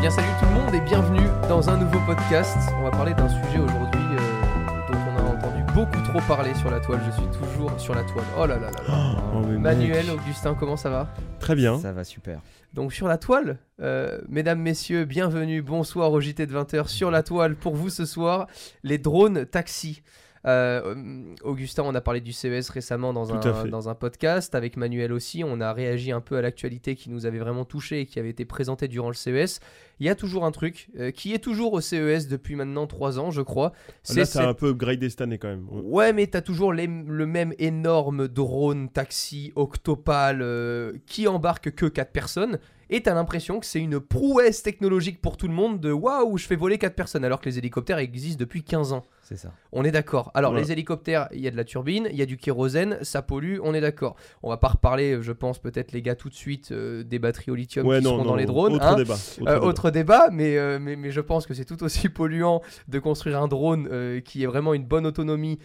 Eh bien salut tout le monde et bienvenue dans un nouveau podcast. On va parler d'un sujet aujourd'hui euh, dont on a entendu beaucoup trop parler sur la toile. Je suis toujours sur la toile. Oh là là là là. Oh, Manuel, mec. Augustin, comment ça va? Très bien. Ça va super. Donc sur la toile, euh, mesdames, messieurs, bienvenue, bonsoir au JT de 20h sur la toile pour vous ce soir, les drones taxis. Euh, euh, Augustin, on a parlé du CES récemment dans un, dans un podcast. Avec Manuel aussi, on a réagi un peu à l'actualité qui nous avait vraiment touché et qui avait été présentée durant le CES. Il y a toujours un truc euh, qui est toujours au CES depuis maintenant 3 ans, je crois. Là, c'est un peu upgradé cette année quand même. Ouais, mais t'as toujours les- le même énorme drone taxi octopale euh, qui embarque que 4 personnes. Et t'as l'impression que c'est une prouesse technologique pour tout le monde de waouh, je fais voler 4 personnes alors que les hélicoptères existent depuis 15 ans. C'est ça. On est d'accord. Alors, Voilà. les hélicoptères, il y a de la turbine, il y a du kérosène, ça pollue, on est d'accord. On va pas reparler, je pense, peut-être, les gars, tout de suite euh, des batteries au lithium Ouais, qui non, seront non, dans les drones. Autre hein. débat. Autre Euh, débat. autre débat, mais, euh, mais, mais je pense que c'est tout aussi polluant de construire un drone euh, qui ait vraiment une bonne autonomie,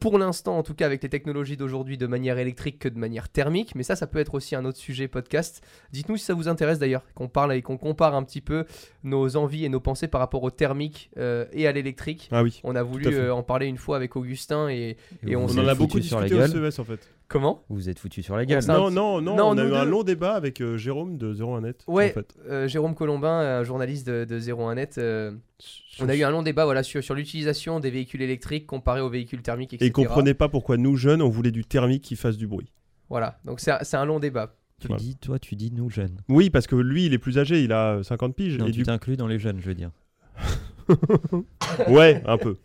pour l'instant en tout cas avec les technologies d'aujourd'hui, de manière électrique que de manière thermique. Mais ça, ça peut être aussi un autre sujet podcast. Dites-nous si ça vous intéresse d'ailleurs, qu'on parle et qu'on compare un petit peu nos envies et nos pensées par rapport au thermique euh, et à l'électrique. Ah oui. On a voulu euh, en parler une fois avec Augustin et, Et on On en a beaucoup foutu sur la discuté au gueule. CES en fait. Comment Vous vous êtes foutu sur la gueule. Non, non, non, Non, on a eu un long débat avec euh, Jérôme de 01net. Ouais. En fait. Euh, Jérôme Colombin, un journaliste de, de 01net. euh, on a eu un long débat voilà, sur, sur l'utilisation des véhicules électriques comparé aux véhicules thermiques, etc. Et il comprenait pas pourquoi nous jeunes on voulait du thermique qui fasse du bruit. Voilà, donc c'est un- c'est un long débat. Tu Voilà. dis, toi, tu dis nous jeunes. Oui, parce que lui il est plus âgé, il a 50 piges. Non, et tu du... t'inclus dans les jeunes, je veux dire. Ouais, un peu.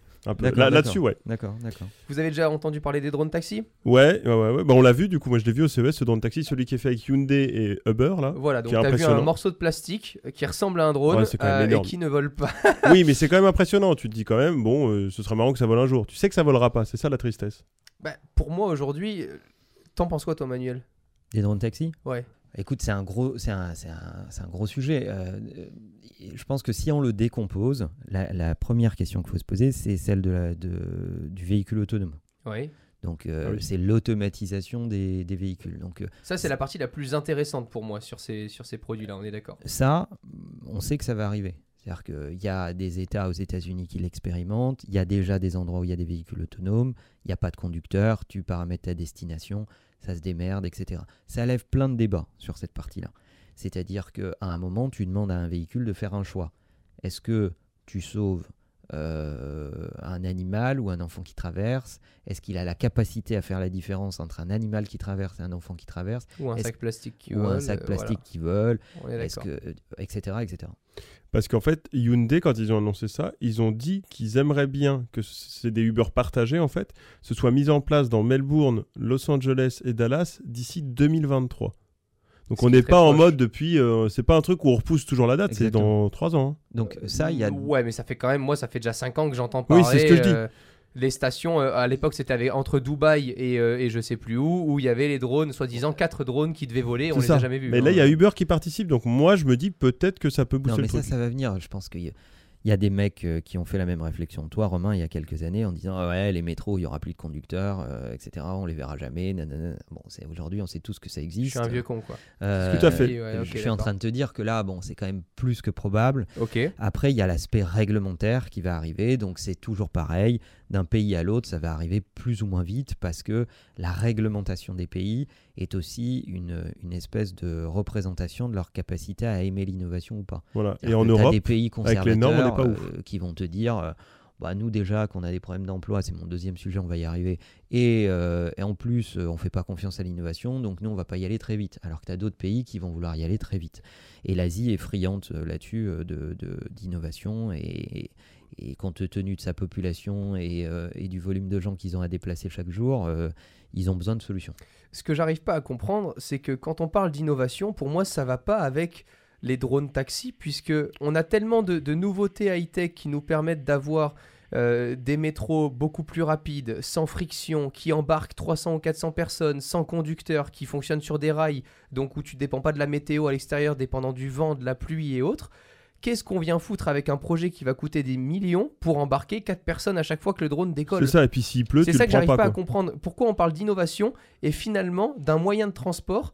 Là-dessus, ouais. D'accord, d'accord. Vous avez déjà entendu parler des drones taxis? Ouais, ouais, ouais. ouais. Bah, on l'a vu, du coup, moi je l'ai vu au CES, ce drone taxi, celui qui est fait avec Hyundai et Uber là. Voilà, donc t'as vu un morceau de plastique qui ressemble à un drone Ouais, c'est quand même euh, et qui ne vole pas. oui, mais c'est quand même impressionnant. Tu te dis quand même, bon, euh, ce serait marrant que ça vole un jour. Tu sais que ça volera pas, c'est ça la tristesse? Bah, pour moi aujourd'hui, euh, t'en penses quoi toi Manuel? Des drones taxis? Ouais. Écoute, c'est un gros, c'est un, c'est un, c'est un gros sujet. Euh, euh, je pense que si on le décompose, la, la première question qu'il faut se poser, c'est celle de la, de, du véhicule autonome. Ouais. Donc, euh, Ah oui. c'est l'automatisation des, des véhicules. Donc, Ça c'est la partie la plus intéressante pour moi sur ces, sur ces produits-là, on est d'accord. Ça, on sait que ça va arriver. C'est-à-dire qu'il y a des États aux États-Unis qui l'expérimentent, il y a déjà des endroits où il y a des véhicules autonomes, il n'y a pas de conducteur, tu paramètres ta destination, ça se démerde, etc. Ça lève plein de débats sur cette partie-là. C'est-à-dire qu'à un moment, tu demandes à un véhicule de faire un choix. Est-ce que tu sauves euh, un animal ou un enfant qui traverse? Est-ce qu'il a la capacité à faire la différence entre un animal qui traverse et un enfant qui traverse? Ou un sac plastique qui Ou un vole, sac euh, plastique qui vole voilà, on est que, etc., etc. Parce qu'en fait, Hyundai, quand ils ont annoncé ça, ils ont dit qu'ils aimeraient bien que c'est des Uber partagés, en fait, ce soit mis en place dans Melbourne, Los Angeles et Dallas d'ici 2023. Donc on n'est pas en mode depuis. euh, c'est pas un truc où on repousse toujours la date, c'est dans 3 ans. hein. Donc ça, il y a... Ouais, mais ça fait quand même, moi, ça fait déjà 5 ans que j'entends parler. Oui, c'est ce que je dis. euh, les stations, euh, à l'époque, c'était avec- entre Dubaï et, euh, et je sais plus où, où il y avait les drones, soi-disant 4 drones qui devaient voler, on C'est les ça. a jamais vus. Mais hein. là, il y a Uber qui participe, donc moi je me dis peut-être que ça peut Non, booster mais le ça, truc. ça va venir. Je pense qu'il y, a- il y a des mecs euh, qui ont fait la même réflexion que toi, Romain, il y a quelques années, en disant Ah ouais, les métros, il y aura plus de conducteurs, euh, etc. On les verra jamais. nanana. Bon, c'est aujourd'hui, on sait tous que ça Je existe. suis un vieux con, quoi. Euh, Tout à fait. Ouais, je suis en train de te dire que là, bon, c'est quand même plus que probable. Ok. Après, il y a l'aspect réglementaire qui va arriver, donc c'est toujours pareil. D'un pays à l'autre, ça va arriver plus ou moins vite parce que la réglementation des pays est aussi une, une espèce de représentation de leur capacité à aimer l'innovation ou pas. Voilà. Et en Europe, des pays avec les normes, on n'est conservateurs pas euh, qui vont te dire euh, bah, nous déjà qu'on a des problèmes d'emploi, c'est mon deuxième sujet, on va y arriver. Et, euh, et en plus, euh, on fait pas confiance à l'innovation, donc nous, on va pas y aller très vite. Alors que tu as d'autres pays qui vont vouloir y aller très vite. Et l'Asie est friande euh, là-dessus euh, de- de- d'innovation et, et compte tenu de sa population et, euh, et du volume de gens qu'ils ont à déplacer chaque jour, euh, ils ont besoin de solutions. Ce que j'arrive pas à comprendre, c'est que quand on parle d'innovation, pour moi, ça va pas avec les drones taxis, puisque on a tellement de, de nouveautés high-tech qui nous permettent d'avoir euh, des métros beaucoup plus rapides, sans friction, qui embarquent 300 ou 400 personnes, sans conducteur, qui fonctionnent sur des rails, donc où tu dépends pas de la météo à l'extérieur, dépendant du vent, de la pluie et autres. Qu'est-ce qu'on vient foutre avec un projet qui va coûter des millions pour embarquer 4 personnes à chaque fois que le drone décolle? C'est ça. Et puis s'il pleut, c'est ça le que j'arrive pas. pas, à comprendre. Pourquoi on parle d'innovation et finalement d'un moyen de transport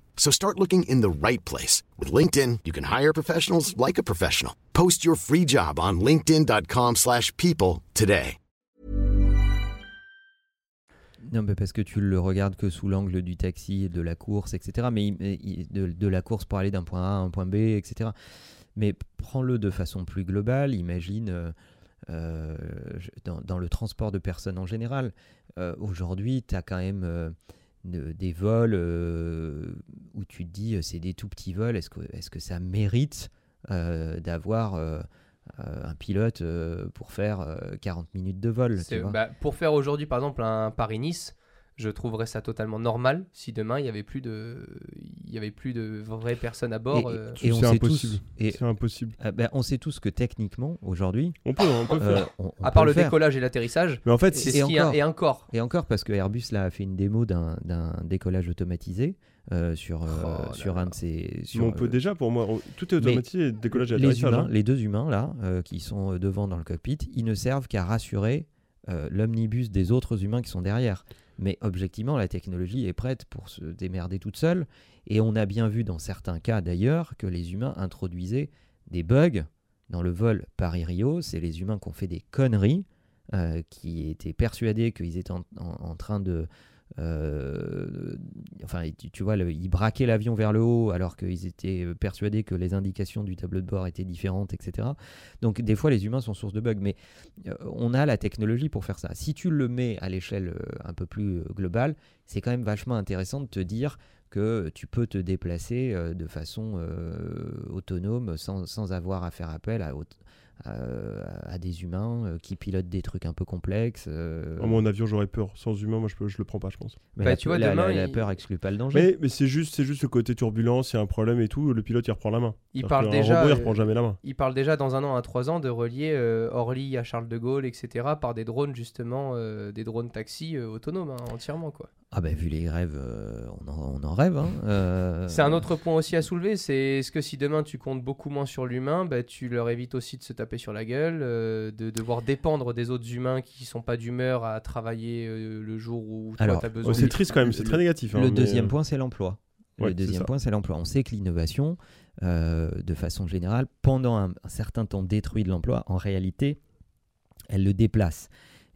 So start looking in the right place. With LinkedIn, you can hire professionals like a professional. Post your free job on linkedin.com/people slash people today. Non, mais parce que tu le regardes que sous l'angle du taxi, de la course, etc. Mais de, de la course pour aller d'un point A à un point B, etc. Mais prends-le de façon plus globale. Imagine euh, euh, dans, dans le transport de personnes en général. Euh, Aujourd'hui, tu as quand même euh, de- des vols euh, où tu te dis euh, c'est des tout petits vols. Est-ce que, est-ce que ça mérite euh, d'avoir euh, euh, un pilote euh, pour faire euh, 40 minutes de vol tu C'est- vois? bah, pour faire aujourd'hui, par exemple, un Paris-Nice, je trouverais ça totalement normal si demain il y avait plus de, il y avait plus de vraies personnes à bord. Et- euh, et on C'est sait impossible. tous- et- C'est impossible. Ah ben, on sait tous que techniquement, aujourd'hui, On peut, on peut euh, on, on à peut part le, décollage et l'atterrissage, Mais en fait, c'est et encore. et encore. Et encore parce que Airbus là, a fait une démo d'un d'un décollage automatisé euh, sur, euh, Oh sur un de ces. mais Sur, on peut euh, déjà, pour moi, tout est automatisé, décollage et les, humains, hein. les deux humains là, euh, qui sont devant dans le cockpit, ils ne servent qu'à rassurer euh, l'omnibus des autres humains qui sont derrière. Mais objectivement, la technologie est prête pour se démerder toute seule. Et on a bien vu dans certains cas d'ailleurs que les humains introduisaient des bugs dans le vol Paris-Rio. C'est les humains qui ont fait des conneries, euh, qui étaient persuadés qu'ils étaient en, en- en train de... euh, enfin, tu, vois, ils braquaient l'avion vers le haut alors qu'ils étaient persuadés que les indications du tableau de bord étaient différentes, etc. Donc des fois, les humains sont source de bugs, mais euh, on a la technologie pour faire ça. Si tu le mets à l'échelle euh, un peu plus globale, c'est quand même vachement intéressant de te dire que tu peux te déplacer de façon autonome sans, sans avoir à faire appel à, à, à des humains euh, qui pilotent des trucs un peu complexes. euh, Oh, mon avion, j'aurais peur. Sans humain, moi, je, peux, je le prends pas, je pense. mais Bah, la, tu vois, la- la- demain, la il- peur exclut pas le danger. Mais, mais c'est juste, c'est juste le côté turbulence, il y a un problème et tout. Le pilote, il reprend la main. Il parle déjà, robot, il euh, reprend jamais la main. Il parle déjà dans un an à trois ans de relier euh, Orly à Charles de Gaulle, etc. par des drones justement, euh, des drones taxis euh, autonomes hein, entièrement quoi. Ah bah vu les grèves, euh, on, en, on en rêve. hein, euh, C'est un autre point aussi à soulever, c'est est-ce que si demain tu comptes beaucoup moins sur l'humain, bah, tu leur évites aussi de se taper sur la gueule, euh, de devoir dépendre des autres humains qui sont pas d'humeur à travailler euh, le jour où tu as Oh, besoin. c'est triste quand même, c'est très négatif. hein, Le mais, deuxième point, c'est l'emploi. ouais, le c'est deuxième point, c'est l'emploi. On sait que l'innovation, euh, de façon générale, pendant un, un certain temps détruit de l'emploi, en réalité, elle le déplace.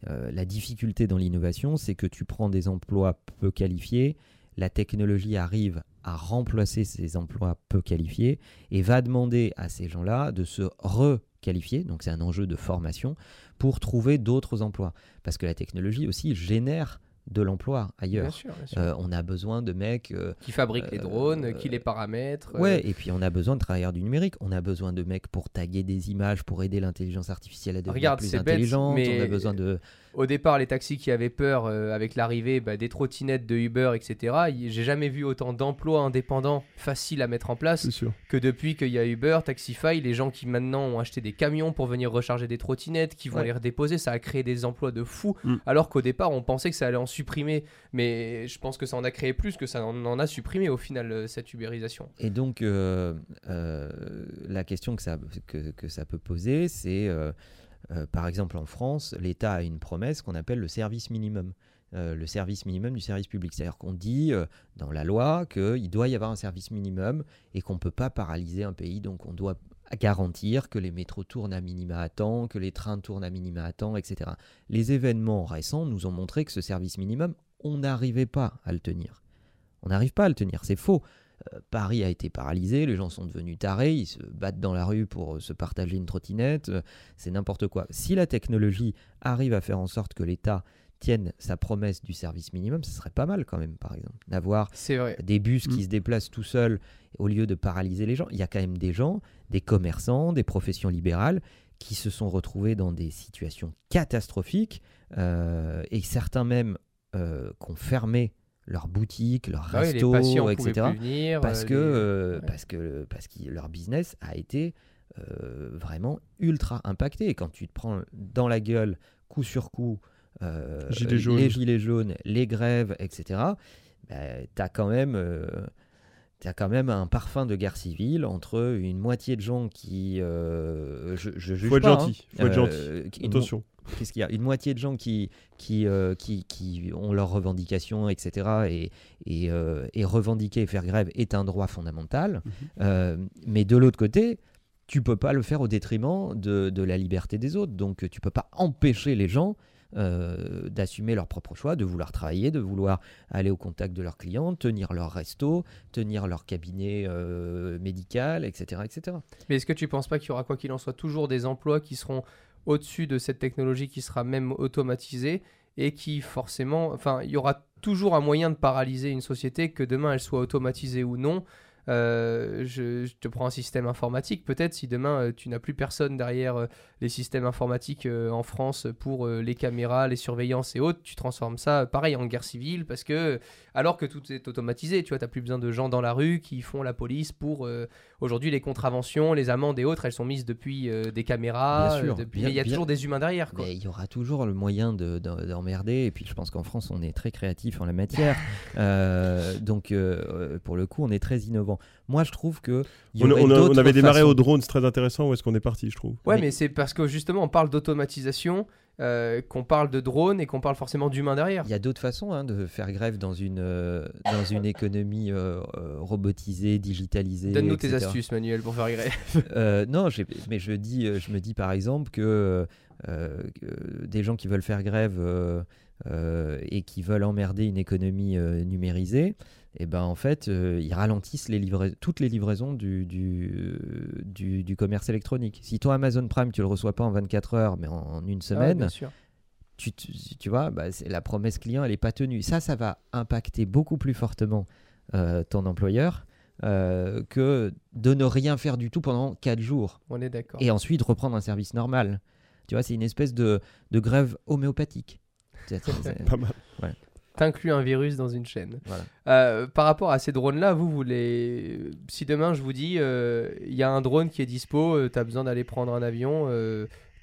Euh, la difficulté dans l'innovation, c'est que tu prends des emplois peu qualifiés, la technologie arrive à remplacer ces emplois peu qualifiés et va demander à ces gens-là de se requalifier, donc c'est un enjeu de formation, pour trouver d'autres emplois. Parce que la technologie aussi génère de l'emploi Bien ailleurs. sûr, bien sûr. Euh, on a besoin de mecs. euh, qui fabriquent les euh, drones, qui les paramètrent. euh, ouais, et puis on a besoin de travailleurs du numérique. On a besoin de mecs pour taguer des images, pour aider l'intelligence artificielle à devenir Regarde, plus bête, intelligente. mais- On a besoin de. Au départ, les taxis qui avaient peur euh, avec l'arrivée bah, des trottinettes de Uber, etc. J'ai jamais vu autant d'emplois indépendants faciles à mettre en place que depuis qu'il y a Uber, Taxify, les gens qui maintenant ont acheté des camions pour venir recharger des trottinettes, qui vont Ouais. les redéposer, ça a créé des emplois de fous. Mm. Alors qu'au départ, on pensait que ça allait en supprimer, mais je pense que ça en a créé plus que ça en en a supprimé au final euh, cette ubérisation. Et donc, euh, euh, la question que ça, que, que ça peut poser, c'est, euh, par exemple, en France, l'État a une promesse qu'on appelle le service minimum. Euh, le service minimum du service public. C'est-à-dire qu'on dit euh, dans la loi qu'il doit y avoir un service minimum et qu'on ne peut pas paralyser un pays. Donc on doit garantir que les métros tournent à minima à temps, que les trains tournent à minima à temps, etc. Les événements récents nous ont montré que ce service minimum, on n'arrivait pas à le tenir. On n'arrive pas à le tenir, c'est faux. Euh, Paris a été paralysé, les gens sont devenus tarés, ils se battent dans la rue pour euh, se partager une trottinette, euh, c'est n'importe quoi. Si la technologie arrive à faire en sorte que l'État tienne sa promesse du service minimum, ce serait pas mal quand même, par exemple, d'avoir des bus qui Mm. se déplacent tout seuls au lieu de paralyser les gens. Il y a quand même des gens, des commerçants, des professions libérales qui se sont retrouvés dans des situations catastrophiques euh, et certains même euh, qui ont fermé leurs boutiques, leurs Bah oui, les restos, patients pouvaient etc. venir. Parce euh, que, euh, ouais. parce que, parce que leur business a été euh, vraiment ultra impacté. Et quand tu te prends dans la gueule coup sur coup euh, Gilets jaunes. les gilets jaunes, les grèves, etc., tu as quand même... euh, T'as quand même un parfum de guerre civile entre une moitié de gens qui. euh, je, je juge Faut être pas, gentil, hein, faut être gentil. euh, une Attention. Qu'est-ce qu'il y a? Une moitié de gens qui, qui, euh, qui, qui ont leurs revendications, etc. Et, et, euh, et revendiquer et faire grève est un droit fondamental. Mhm. Euh, mais de l'autre côté, tu peux pas le faire au détriment de, de la liberté des autres. Donc tu peux pas empêcher les gens euh, d'assumer leurs propres choix, de vouloir travailler, de vouloir aller au contact de leurs clients, tenir leur resto, tenir leur cabinet euh, médical, etc., etc. Mais est-ce que tu penses pas qu'il y aura, quoi qu'il en soit, toujours des emplois qui seront au-dessus de cette technologie qui sera même automatisée et qui forcément, enfin, il y aura toujours un moyen de paralyser une société, que demain elle soit automatisée ou non. Euh, je, te prends un système informatique, peut-être si demain euh, tu n'as plus personne derrière euh, les systèmes informatiques en France pour les caméras, les surveillances et autres, tu transformes ça pareil en guerre civile parce que alors que tout est automatisé, tu vois, tu plus besoin de gens dans la rue qui font la police pour aujourd'hui les contraventions, les amendes et autres, elles sont mises depuis euh, des caméras, Bien sûr, euh, depuis... bien- mais il y a bien- toujours des humains derrière quoi. Mais il y aura toujours le moyen de- de- d'emmerder. et puis je pense qu'en France, on est très créatif en la matière. Euh, donc euh, pour le coup, on est très innovant. Moi, je trouve que On, aurait on a- on d'autres avait démarré façons. au drone, c'est très intéressant. Où est-ce qu'on est parti, je trouve? Ouais, Mais- mais, c'est parce que justement, on parle d'automatisation, euh, qu'on parle de drones et qu'on parle forcément d'humains derrière. Il y a d'autres façons hein, de faire grève dans une, euh, dans une économie euh, robotisée, digitalisée. Donne-nous tes astuces, Manuel, pour faire grève. Non, j'ai- mais je, dis, je me dis par exemple que, des gens qui veulent faire grève et qui veulent emmerder une économie euh, numérisée, et ben en fait, euh, ils ralentissent les livra- toutes les livraisons du, du, euh, du, du commerce électronique. Si toi, Amazon Prime, tu le reçois pas en 24 heures, mais en, en une Ah, semaine, tu, tu, tu vois, bah, la promesse client, elle n'est pas tenue. Ça, ça va impacter beaucoup plus fortement euh, ton employeur euh, que de ne rien faire du tout pendant 4 jours On est d'accord. et ensuite reprendre un service normal. Tu vois, c'est une espèce de, de grève homéopathique. Pas mal. T'inclus un virus dans une chaîne. Voilà. Euh, par rapport à ces drones-là, vous voulez. Si demain je vous dis, euh, il y a un drone qui est dispo, tu as besoin d'aller prendre un avion,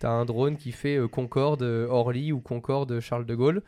tu as un drone qui fait euh, Concorde euh, Orly ou Concorde Charles de Gaulle.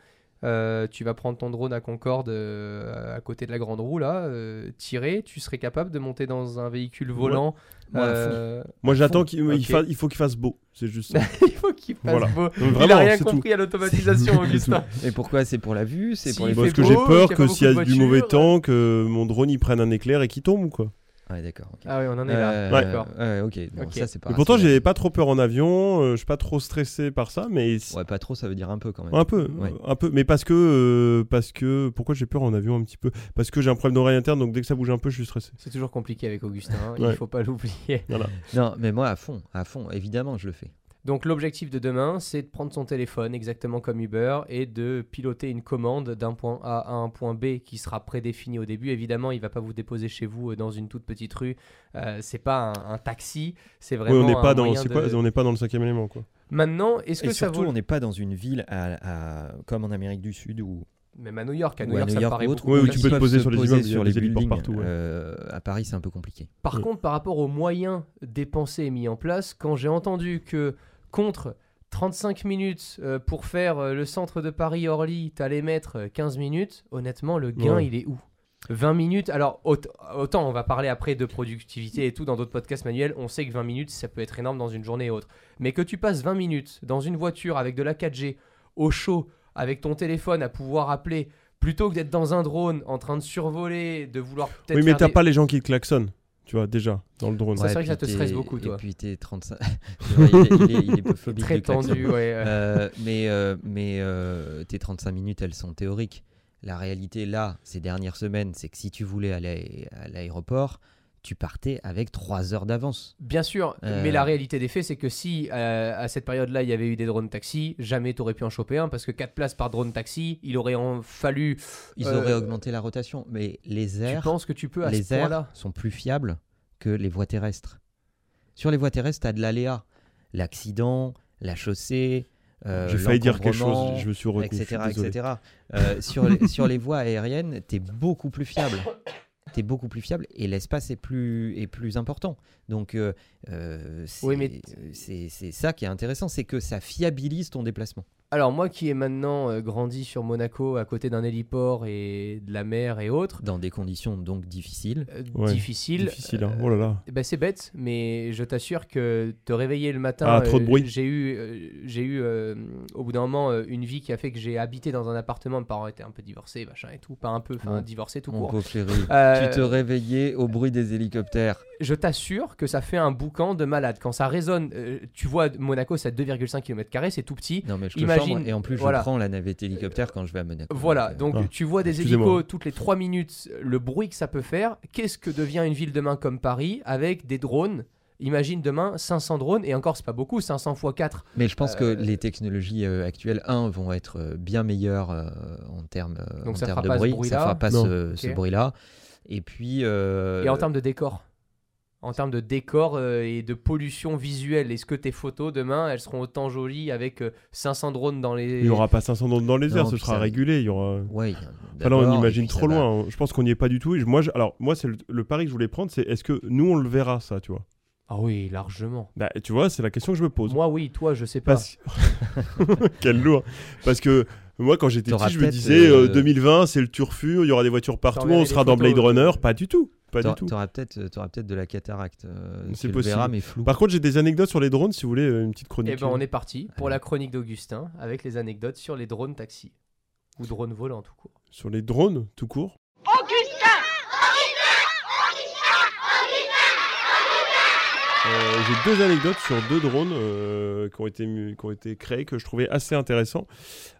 Euh, tu vas prendre ton drone à Concorde euh, à côté de la grande roue là, euh, tirer, tu serais capable de monter dans un véhicule volant. Moi, euh, j'attends qu'il fa- il faut qu'il fasse beau. C'est juste ça. il faut qu'il fasse Voilà. beau. Donc, il a vraiment, rien compris à l'automatisation, Augustin. Et pourquoi C'est pour la vue C'est Si pour les il Parce que j'ai peur y pas que s'il y a du mauvais temps, que mon drone il prenne un éclair et qu'il tombe ou quoi. Ouais, d'accord. Ah oui, on en est là. Euh, D'accord. ouais, ok. Bon, ça, c'est pas Et pourtant, j'ai pas trop peur en avion. euh, je suis pas trop stressé par ça, mais Ouais, pas trop, ça veut dire un peu quand même. un peu, Ouais. un peu. Mais parce que, euh, parce que, pourquoi j'ai peur en avion un petit peu? Parce que j'ai un problème d'oreille interne, donc dès que ça bouge un peu, je suis stressé. C'est toujours compliqué avec Augustin, hein, Ouais. il faut pas l'oublier. Voilà. Non, mais moi, à fond, à fond, évidemment, je le fais. Donc l'objectif de demain, c'est de prendre son téléphone exactement comme Uber et de piloter une commande d'un point A à un point B qui sera prédéfini au début. Évidemment, il va pas vous déposer chez vous euh, dans une toute petite rue. Euh, c'est pas un, un taxi, c'est Oui, vraiment on n'est un pas dans, de- quoi On n'est pas dans le cinquième élément, quoi. Maintenant, est-ce que Et ça surtout, vaut on n'est pas dans une ville à, à- comme en Amérique du Sud où Même à New York, à New York, ça me paraît ou autre, beaucoup plus où tu peux te poser se sur les poser immeubles, sur les buildings. partout, ouais. Euh, à Paris, c'est un peu compliqué. Par Ouais. contre, par rapport aux moyens dépensés et mis en place, quand j'ai entendu que contre 35 minutes euh, pour faire euh, le centre de Paris-Orly, t'allais mettre euh, 15 minutes, honnêtement, le gain, Ouais. il est où? 20 minutes, alors aut- autant on va parler après de productivité et tout dans d'autres podcasts manuels, on sait que 20 minutes ça peut être énorme dans une journée et autre. Mais que tu passes 20 minutes dans une voiture avec de la 4G, au chaud, avec ton téléphone à pouvoir appeler, plutôt que d'être dans un drone en train de survoler, de vouloir peut-être Oui, mais t'as des- pas les gens qui te klaxonnent, tu vois, déjà, dans le drone. Ça, c'est vrai que ça te stresse beaucoup, toi. Et puis t'es 35. C'est vrai, il, est, il est- il est peu phobique très tendu, ouais. euh. Euh, mais euh, mais euh, tes 35 minutes, elles sont théoriques. La réalité, là, ces dernières semaines, c'est que si tu voulais aller à l'aéroport, tu partais avec 3 heures d'avance. Bien sûr, Euh. mais la réalité des faits, c'est que si euh, à cette période-là, il y avait eu des drones taxis, jamais tu aurais pu en choper un parce que 4 places par drone taxi, il aurait en fallu. Ils Euh, auraient augmenté la rotation. Mais les Tu airs, penses que tu peux à les ce airs sont plus fiables que les voies terrestres. Sur les voies terrestres, tu as de l'aléa. L'accident, la chaussée. euh, J'ai failli dire quelque chose, je me suis suis etc. etc. Euh, sur, les, sur les voies aériennes, tu es beaucoup plus fiable. Tu es beaucoup plus fiable et l'espace est plus, est plus important. Donc, euh, euh, c'est Oui, mais- c'est- c'est ça qui est intéressant, c'est que ça fiabilise ton déplacement. Alors moi qui ai maintenant euh, grandi sur Monaco à côté d'un héliport et de la mer et autres, Dans des conditions donc difficiles. euh, Ouais, difficile. Difficile, hein. euh, Oh là là. ben, c'est bête, mais je t'assure que te réveiller le matin, Ah, trop de euh, bruit. J'ai eu, euh, j'ai eu euh, au bout d'un moment euh, une vie qui a fait que j'ai habité dans un appartement. Mes parents étaient un peu divorcés, machin et tout, pas un peu, enfin Mon- divorcés tout Mon court. Euh, Tu te réveillais au bruit des hélicoptères. je t'assure que ça fait un boucan de malade. Quand ça résonne, euh, tu vois, Monaco, c'est à 2,5 km, c'est tout petit. Non, mais je Et en plus, voilà. je prends la navette hélicoptère quand je vais à Monaco. Voilà, euh, donc Ah, tu vois des hélicos toutes les 3 minutes, le bruit que ça peut faire. Qu'est-ce que devient une ville demain comme Paris avec des drones? Imagine demain 500 drones, et encore, c'est pas beaucoup, 500 x 4. Mais je pense Euh, que les technologies euh, actuelles, un, vont être euh, bien meilleures euh, en termes euh, Donc en ça termes fera de pas ce bruit. bruit-là ça fera pas Non. ce, bruit-là. Et puis. euh, Et en termes de décor? En termes de décor euh, et de pollution visuelle, est-ce que tes photos demain elles seront autant jolies avec euh, 500 drones dans les. Il n'y aura pas 500 drones dans les Non, airs, ce sera ça- régulé. Il y aura. Ouais, Enfin, là, on imagine trop loin. hein. Je pense qu'on n'y est pas du tout. Et moi, je- alors, moi, c'est le, le pari que je voulais prendre, c'est est-ce que nous, on le verra, ça, tu vois? Ah oui, largement. Bah, Tu vois, c'est la question que je me pose. Moi, oui, toi, je sais pas. Parce... Quel lourd. Parce que moi, quand j'étais petit, je me disais euh, euh, 2020, c'est le turfu, il y aura des voitures partout, on sera dans Blade Runner. de- Pas du tout. Pas du T'auras- tout. T'auras peut-être t'auras peut-être de la cataracte. euh, C'est possible. verras, mais flou. Par contre, j'ai des anecdotes sur les drones, si vous voulez, euh, une petite chronique. Et ben on est parti pour la chronique d'Augustin avec les anecdotes sur les drones taxis ou drones volants tout court. Sur les drones, tout court. Euh, j'ai deux anecdotes sur deux drones euh, qui, ont été, qui ont été créés que je trouvais assez intéressants.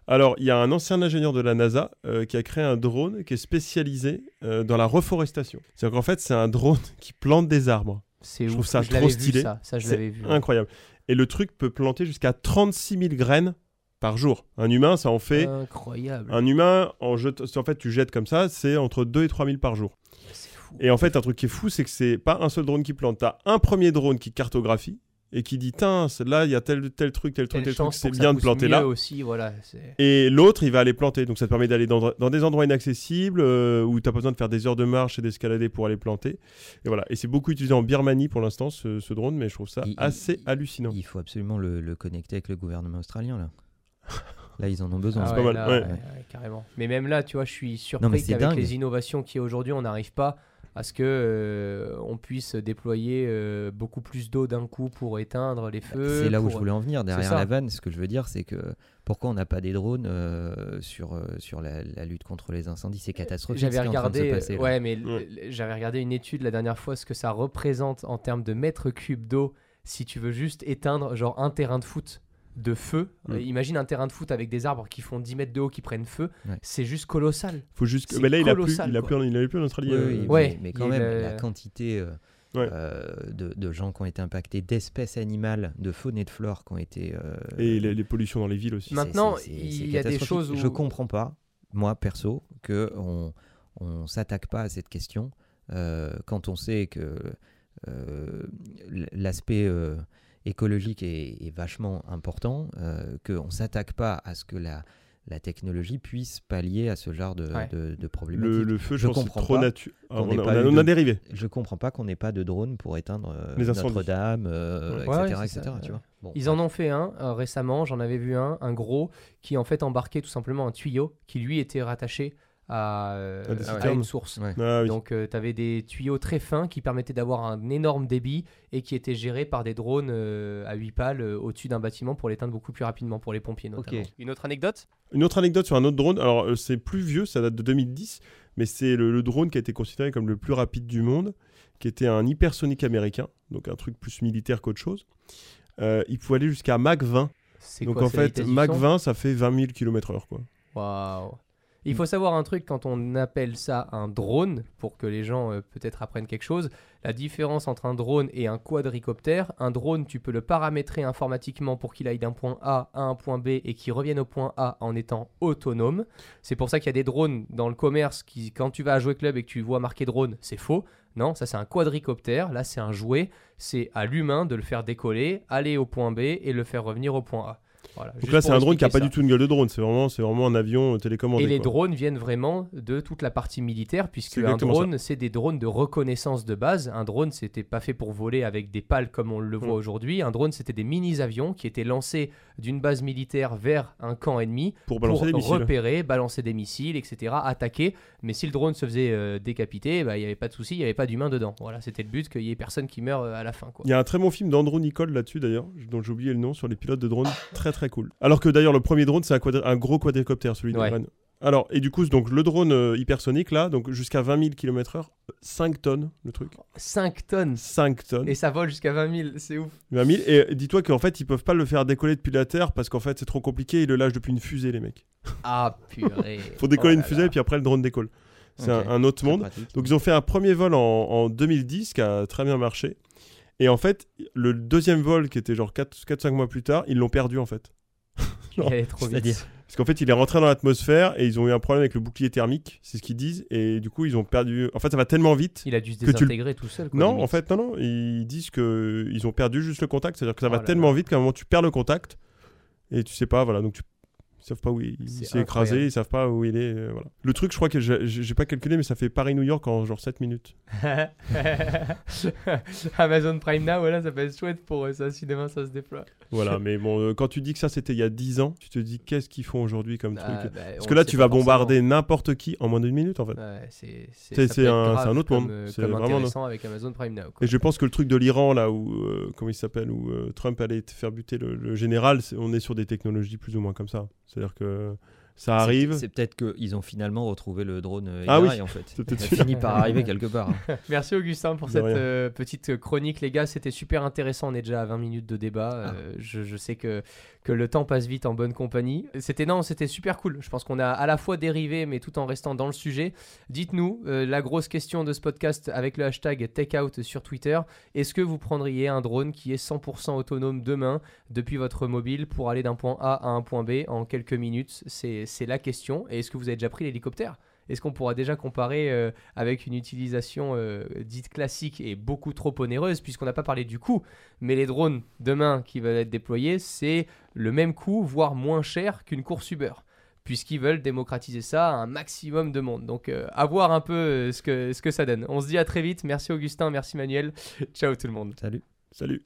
Alors, il y a un ancien ingénieur de la NASA euh, qui a créé un drone qui est spécialisé dans la reforestation. C'est-à-dire qu'en fait, c'est un drone qui plante des arbres. C'est Je ouf. trouve ça je trop stylé. Vu, ça, ça je C'est vu. incroyable. Et le truc peut planter jusqu'à 36 000 graines par jour. Un humain, ça en fait. Incroyable. Un humain, en, jet... en fait, tu jettes comme ça, c'est entre 2 et 3 000 par jour. C'est fou. Et en fait, un truc qui est fou, c'est que c'est pas un seul drone qui plante. T'as un premier drone qui cartographie et qui dit Tiens, là, il y a tel, tel truc, tel truc, tel truc, c'est bien de planter là. aussi, voilà. c'est- Et l'autre, il va aller planter. Donc ça te permet d'aller dans, dans des endroits inaccessibles euh, où t'as pas besoin de faire des heures de marche et d'escalader pour aller planter. Et voilà. Et c'est beaucoup utilisé en Birmanie pour l'instant, ce, ce drone, mais je trouve ça Il- assez il- hallucinant. Il faut absolument le, le connecter avec le gouvernement australien, là. Là, ils en ont besoin. Ah pas ouais, mal, là, ouais. carrément. Mais même là, tu vois, je suis surpris c'est qu'avec les innovations qui aujourd'hui, on n'arrive pas à ce que euh, on puisse déployer euh, beaucoup plus d'eau d'un coup pour éteindre les feux. C'est là où je voulais en venir. Derrière la vanne, ce que je veux dire, c'est que pourquoi on n'a pas des drones euh, sur, sur la, la lutte contre les incendies? C'est catastrophique. J'avais ce qui est en train de se regardé, passer, ouais, mais j'avais regardé une étude la dernière fois ce que ça représente en termes de mètres cubes d'eau si tu veux juste éteindre genre un terrain de foot de feu. Mm. Euh, imagine un terrain de foot avec des arbres qui font 10 mètres de haut qui prennent feu. Ouais. C'est juste colossal. Faut juste. que- c'est Mais là, il a plus, il a quoi. plus, en- il a plus en Australie. Oui, euh, oui, Ouais, mais, quand même, euh, la quantité euh, Ouais. euh, de, de gens qui ont été impactés, d'espèces animales, de faune et de flore qui ont été. euh, Et les, les pollutions dans les villes aussi. Maintenant, il y a des catastrophique. choses où- Je comprends pas, moi perso, que on on s'attaque pas à cette question euh, quand on sait que euh, l'aspect euh, écologique est, est vachement important, euh, qu'on s'attaque pas à ce que la la technologie puisse pallier à ce genre de, Ouais. de, de Le, feu, je, Je pense, c'est comprends trop naturel. qu'on on, n'ait a- on on dérivé. Je comprends pas qu'on n'ait pas de drone pour éteindre euh, Les incendies. Notre-Dame, euh, Ouais, etc. ouais, c'est etc., ça, tu vois. Bon, Ils en ont fait un euh, récemment, j'en avais vu un, un gros, qui en fait embarquait tout simplement un tuyau qui lui était rattaché à, euh, À une source. Ouais. Ah oui. Donc tu avais des tuyaux très fins qui permettaient d'avoir un énorme débit et qui étaient gérés par des drones euh, à 8 pales euh, au-dessus d'un bâtiment pour l'éteindre beaucoup plus rapidement pour les pompiers notamment. Une autre anecdote? Une autre anecdote sur un autre drone. Alors, euh, c'est plus vieux, ça date de 2010, mais c'est le, le drone qui a été considéré comme le plus rapide du monde, qui était un hypersonique américain, donc un truc plus militaire qu'autre chose. Euh, il pouvait aller jusqu'à Mach 20. C'est Donc quoi, en fait, Mach son? 20, ça fait 20 000 km/h. Quoi. Waouh. Il faut savoir un truc quand on appelle ça un drone, pour que les gens euh, peut-être apprennent quelque chose. La différence entre un drone et un quadricoptère, un drone, tu peux le paramétrer informatiquement pour qu'il aille d'un point A à un point B et qu'il revienne au point A en étant autonome. C'est pour ça qu'il y a des drones dans le commerce qui, quand tu vas à Jouer Club et que tu vois marqué drone, c'est faux. Non, ça c'est un quadricoptère. Là, c'est un jouet. C'est à l'humain de le faire décoller, aller au point B et le faire revenir au point A. Voilà, Donc là, c'est un drone qui a expliquer pas du tout une gueule de drone. C'est vraiment, c'est vraiment un avion euh, télécommandé. Et les quoi. drones viennent vraiment de toute la partie militaire, puisque un drone, c'est des drones de reconnaissance de base. Un drone, c'était pas fait pour voler avec des pales comme on le voit Mm. aujourd'hui. Un drone, c'était des mini-avions qui étaient lancés d'une base militaire vers un camp ennemi Pour balancer pour des missiles. repérer, balancer des missiles, etc., attaquer. Mais si le drone se faisait euh, décapiter, bah, il n'y avait pas de souci, il n'y avait pas d'humain dedans. Voilà, c'était le but, qu'il y ait personne qui meure euh, à la fin. Il y a un très bon film d'Andrew Nicole là-dessus d'ailleurs, dont j'ai oublié le nom, sur les pilotes de drones. Très très cool. Alors que d'ailleurs, le premier drone, c'est un, gros quadricoptère, celui de Ouais. Rennes. Alors, et du coup, donc le drone euh, hypersonique là, donc jusqu'à 20 000 km/h, 5 tonnes le truc. 5 tonnes 5 tonnes. Et ça vole jusqu'à 20 000, c'est ouf. 20 000. Et dis-toi qu'en fait, ils peuvent pas le faire décoller depuis la Terre parce qu'en fait, c'est trop compliqué. Ils le lâchent depuis une fusée, les mecs. Ah purée. Faut décoller Oh une fusée et puis après, le drone décolle. C'est un, un autre monde. pratique. Donc ils ont fait un premier vol en, en 2010 qui a très bien marché. Et en fait, le deuxième vol qui était genre 4-5 mois plus tard, ils l'ont perdu en fait. Il allait trop vite. Parce qu'en fait, il est rentré dans l'atmosphère et ils ont eu un problème avec le bouclier thermique, c'est ce qu'ils disent. Et du coup, ils ont perdu. En fait, ça va tellement vite. Il a dû se tu désintégrer tout seul. quoi, non, limite. en fait, non, non. Ils disent que ils ont perdu juste le contact. C'est-à-dire que ça Oh va là tellement là. vite qu'à un moment, tu perds le contact et tu sais pas, voilà. Donc tu. Ils savent pas où il, s'est écrasé, ils savent pas où il est. euh, voilà. Le truc, je crois que j'ai pas calculé, mais ça fait Paris-New York en genre 7 minutes. Amazon Prime Now, voilà, ça peut être chouette pour eux, ça, si demain ça se déploie. Voilà, mais bon, euh, quand tu dis que ça c'était il y a 10 ans, tu te dis qu'est-ce qu'ils font aujourd'hui comme Ah, truc? bah, Parce que là, tu vas bombarder n'importe qui en moins d'une minute en fait. Ouais, c'est un- autre comme, monde. euh, C'est vraiment intéressant avec Amazon Prime Now. quoi. Et je pense que le truc de l'Iran, là où, euh, comment il s'appelle, où euh, Trump allait te faire buter le, le général, c'est- on est sur des technologies plus ou moins comme ça. C'est-à-dire que ça arrive. C'est peut-être qu'ils ont finalement retrouvé le drone euh, Ah oui. En fait. Il fini par arriver quelque part. hein. Merci Augustin pour De cette euh, petite chronique, les gars. C'était super intéressant. On est déjà à 20 minutes de débat. Ah. Euh, je, je sais que, que le temps passe vite en bonne compagnie. C'était non, c'était super cool. Je pense qu'on a à la fois dérivé, mais tout en restant dans le sujet. Dites-nous euh, la grosse question de ce podcast avec le hashtag TakeOut sur Twitter. Est-ce que vous prendriez un drone qui est 100% autonome demain depuis votre mobile pour aller d'un point A à un point B en quelques minutes? C'est la question. Et est-ce que vous avez déjà pris l'hélicoptère? Est-ce qu'on pourra déjà comparer euh, avec une utilisation euh, dite classique et beaucoup trop onéreuse, puisqu'on n'a pas parlé du coût, mais les drones demain qui veulent être déployés, c'est le même coût, voire moins cher qu'une course Uber, puisqu'ils veulent démocratiser ça à un maximum de monde. Donc euh, à voir un peu ce, que, ce que ça donne. On se dit à très vite. Merci Augustin, merci Manuel. Ciao tout le monde. Salut. Salut.